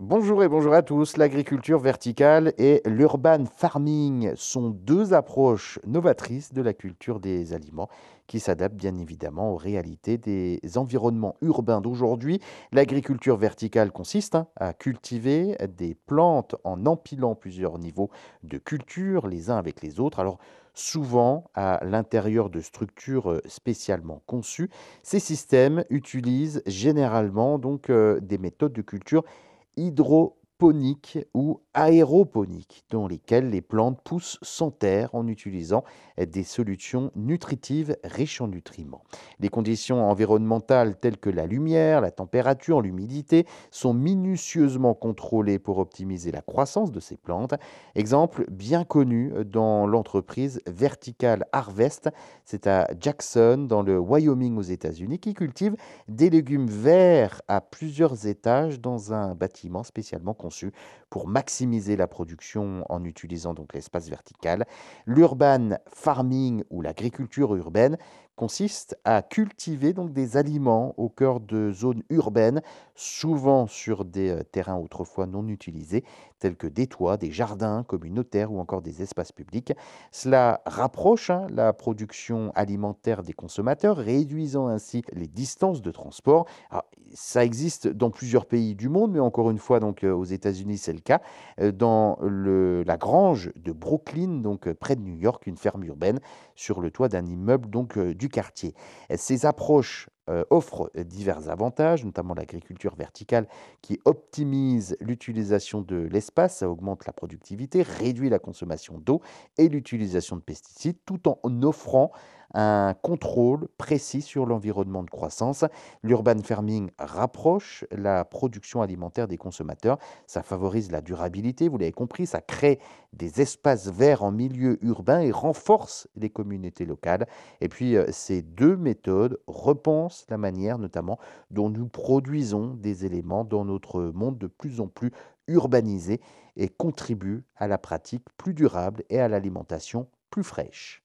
Bonjour et bonjour à tous. L'agriculture verticale et l'urban farming sont deux approches novatrices de la culture des aliments qui s'adaptent bien évidemment aux réalités des environnements urbains d'aujourd'hui. L'agriculture verticale consiste hein, à cultiver des plantes en empilant plusieurs niveaux de culture les uns avec les autres. Alors souvent à l'intérieur de structures spécialement conçues. Ces systèmes utilisent généralement donc euh, des méthodes de culture hydro hydroponiques ou aéroponiques, dans lesquelles les plantes poussent sans terre en utilisant des solutions nutritives riches en nutriments. Les conditions environnementales telles que la lumière, la température, l'humidité sont minutieusement contrôlées pour optimiser la croissance de ces plantes. Exemple bien connu dans l'entreprise Vertical Harvest, c'est à Jackson dans le Wyoming aux États-Unis qui cultive des légumes verts à plusieurs étages dans un bâtiment spécialement pour maximiser la production en utilisant donc l'espace vertical. L'urban farming ou l'agriculture urbaine consiste à cultiver donc des aliments au cœur de zones urbaines, souvent sur des euh, terrains autrefois non utilisés, tels que des toits, des jardins communautaires ou encore des espaces publics. Cela rapproche hein, la production alimentaire des consommateurs, réduisant ainsi les distances de transport. ça existe dans plusieurs pays du monde, mais encore une fois, donc euh, aux États-Unis, c'est le cas. Euh, dans la grange de Brooklyn, donc près de New York, une ferme urbaine sur le toit d'un immeuble donc du quartier. Ces approches euh, offrent divers avantages, notamment l'agriculture verticale qui optimise l'utilisation de l'espace, ça augmente la productivité, réduit la consommation d'eau et l'utilisation de pesticides, tout en offrant un contrôle précis sur l'environnement de croissance. L'urban farming rapproche la production alimentaire des consommateurs, ça favorise la durabilité, vous l'avez compris, ça crée des espaces verts en milieu urbain et renforce les communautés locales. Et puis euh, ces deux méthodes repensent la manière notamment dont nous produisons des éléments dans notre monde de plus en plus urbanisé et contribuent à la pratique plus durable et à l'alimentation plus fraîche.